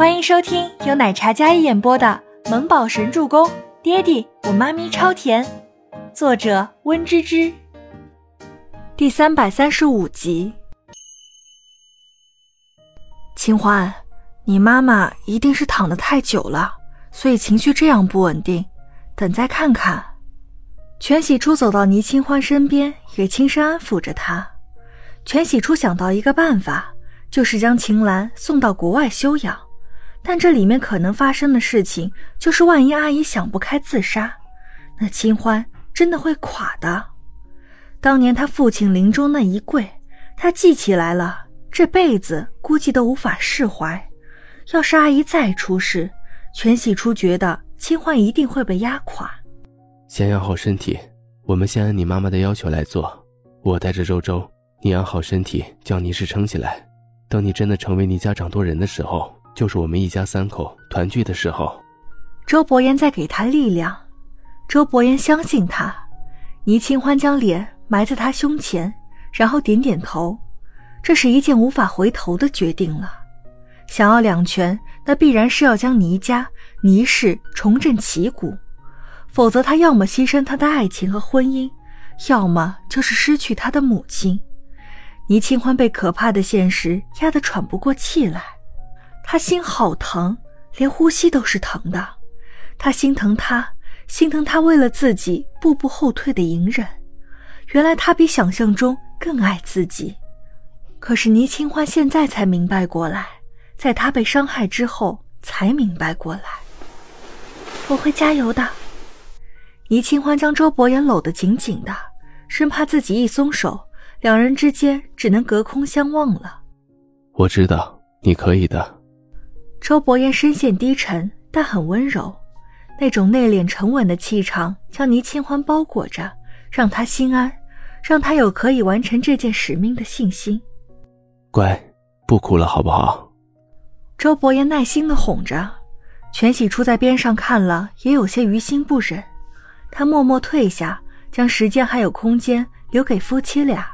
欢迎收听由奶茶嘉一演播的《萌宝神助攻》，爹地我妈咪超甜，作者温芝芝。第三百三十五集。清欢，你妈妈一定是躺得太久了，所以情绪这样不稳定。等再看看。全喜初走到倪清欢身边，也轻声安抚着她。全喜初想到一个办法，就是将秦岚送到国外休养。但这里面可能发生的事情，就是万一阿姨想不开自杀，那清欢真的会垮的。当年他父亲临终那一跪，他记起来了，这辈子估计都无法释怀。要是阿姨再出事，全喜初觉得清欢一定会被压垮。先养好身体，我们先按你妈妈的要求来做。我带着周周，你养好身体，将倪氏撑起来。等你真的成为倪家掌舵人的时候。就是我们一家三口团聚的时候。周伯言在给他力量，周伯言相信他。倪清欢将脸埋在他胸前，然后点点头。这是一件无法回头的决定了。想要两全，那必然是要将倪家、倪氏重振旗鼓，否则他要么牺牲他的爱情和婚姻，要么就是失去他的母亲。倪清欢被可怕的现实压得喘不过气来。他心好疼，连呼吸都是疼的。他心疼他，心疼他为了自己步步后退的隐忍。原来他比想象中更爱自己。可是倪清欢现在才明白过来，在他被伤害之后才明白过来。我会加油的。倪清欢将周伯言搂得紧紧的，生怕自己一松手，两人之间只能隔空相望了。我知道你可以的。周伯言声线低沉，但很温柔，那种内敛沉稳的气场将倪清欢包裹着，让他心安，让他有可以完成这件使命的信心。乖，不哭了，好不好？周伯言耐心的哄着，全喜初在边上看了，也有些于心不忍。他默默退下，将时间还有空间留给夫妻俩。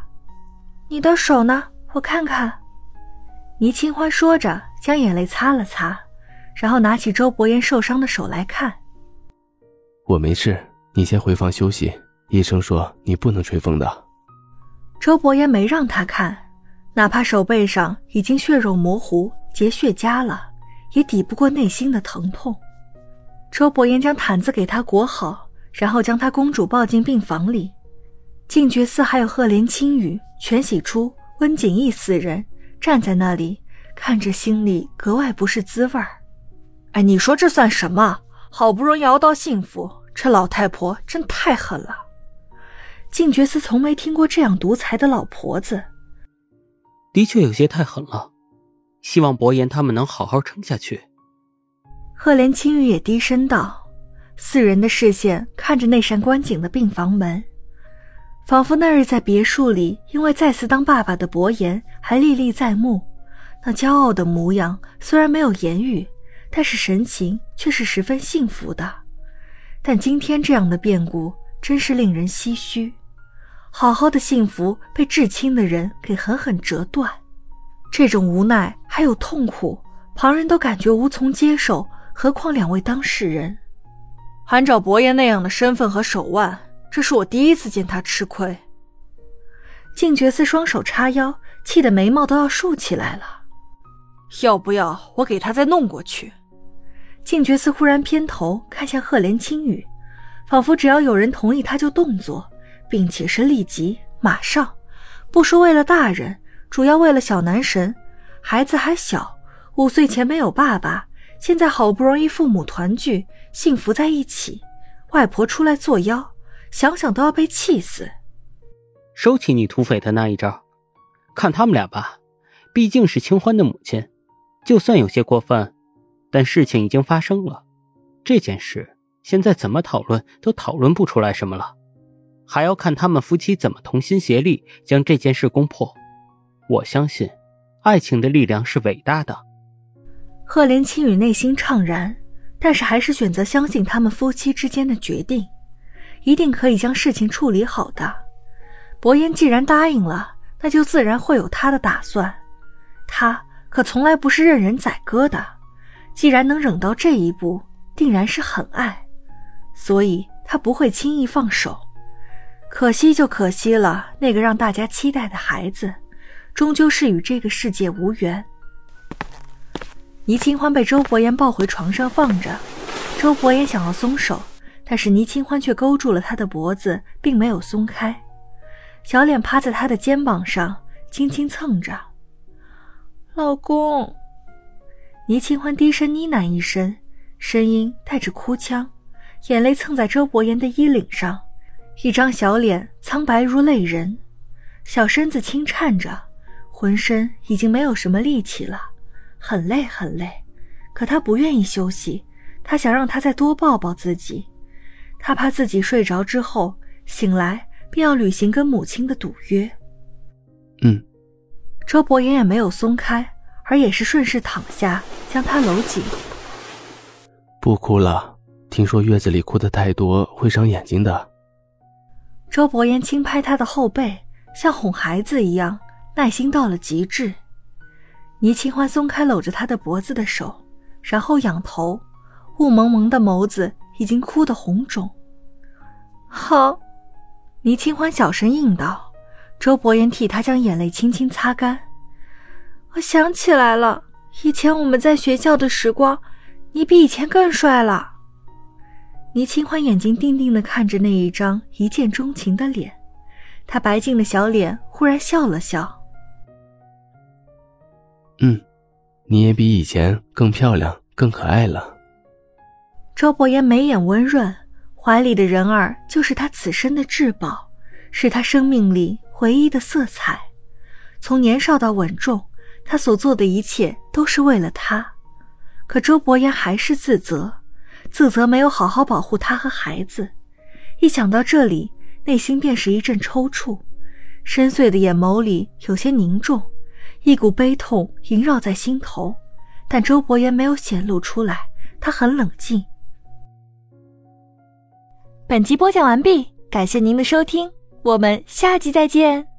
你的手呢？我看看。倪清欢说着。将眼泪擦了擦，然后拿起周伯言受伤的手来看。我没事，你先回房休息。医生说你不能吹风的。周伯言没让他看，哪怕手背上已经血肉模糊、结血痂了，也抵不过内心的疼痛。周伯言将毯子给他裹好，然后将他公主抱进病房里。静觉寺还有赫连青羽、全喜初、温景逸四人站在那里。看着心里格外不是滋味儿，哎，你说这算什么？好不容易熬到幸福，这老太婆真太狠了。静觉寺从没听过这样独裁的老婆子，的确有些太狠了。希望伯言他们能好好撑下去。赫连青羽也低声道。四人的视线看着那扇关紧的病房门，仿佛那日在别墅里因为再次当爸爸的伯言还历历在目。那骄傲的模样虽然没有言语，但是神情却是十分幸福的。但今天这样的变故真是令人唏嘘。好好的幸福被至亲的人给狠狠折断，这种无奈还有痛苦，旁人都感觉无从接受，何况两位当事人。按照伯爷那样的身份和手腕，这是我第一次见他吃亏。静觉寺双手叉腰，气得眉毛都要竖起来了。要不要我给他再弄过去？静觉寺忽然偏头看向赫连青羽，仿佛只要有人同意他就动作，并且是立即马上。不说为了大人，主要为了小男神。孩子还小，五岁前没有爸爸，现在好不容易父母团聚，幸福在一起，外婆出来作妖，想想都要被气死。收起你土匪的那一招，看他们俩吧，毕竟是清欢的母亲。就算有些过分，但事情已经发生了。这件事现在怎么讨论都讨论不出来什么了，还要看他们夫妻怎么同心协力将这件事攻破。我相信，爱情的力量是伟大的。赫连青羽内心怅然，但是还是选择相信他们夫妻之间的决定，一定可以将事情处理好的。伯言既然答应了，那就自然会有他的打算。他。可从来不是任人宰割的，既然能忍到这一步，定然是很爱，所以他不会轻易放手。可惜就可惜了，那个让大家期待的孩子，终究是与这个世界无缘。倪清欢被周伯言抱回床上放着，周伯言想要松手，但是倪清欢却勾住了他的脖子，并没有松开。小脸趴在他的肩膀上，轻轻蹭着。老公，倪清欢低声呢喃一声，声音带着哭腔，眼泪蹭在周伯言的衣领上，一张小脸苍白如泪人，小身子轻颤着，浑身已经没有什么力气了，很累很累。可他不愿意休息，他想让他再多抱抱自己，他怕自己睡着之后醒来。便要履行跟母亲的赌约。嗯，周伯言也没有松开，而也是顺势躺下，将他搂紧。不哭了，听说月子里哭的太多会伤眼睛的。周伯言轻拍他的后背，像哄孩子一样，耐心到了极致。倪清欢松开搂着他的脖子的手，然后仰头，雾蒙蒙的眸子已经哭得红肿。好。倪清欢小声应道：“周伯言替他将眼泪轻轻擦干。我想起来了，以前我们在学校的时光，你比以前更帅了。”倪清欢眼睛定定地看着那一张一见钟情的脸，他白净的小脸忽然笑了笑：“嗯，你也比以前更漂亮、更可爱了。”周伯言眉眼温润。怀里的人儿就是他此生的至宝，是他生命里唯一的色彩。从年少到稳重，他所做的一切都是为了他。可周伯言还是自责，自责没有好好保护他和孩子。一想到这里，内心便是一阵抽搐，深邃的眼眸里有些凝重，一股悲痛萦绕在心头。但周伯言没有显露出来，他很冷静。本集播讲完毕，感谢您的收听，我们下集再见。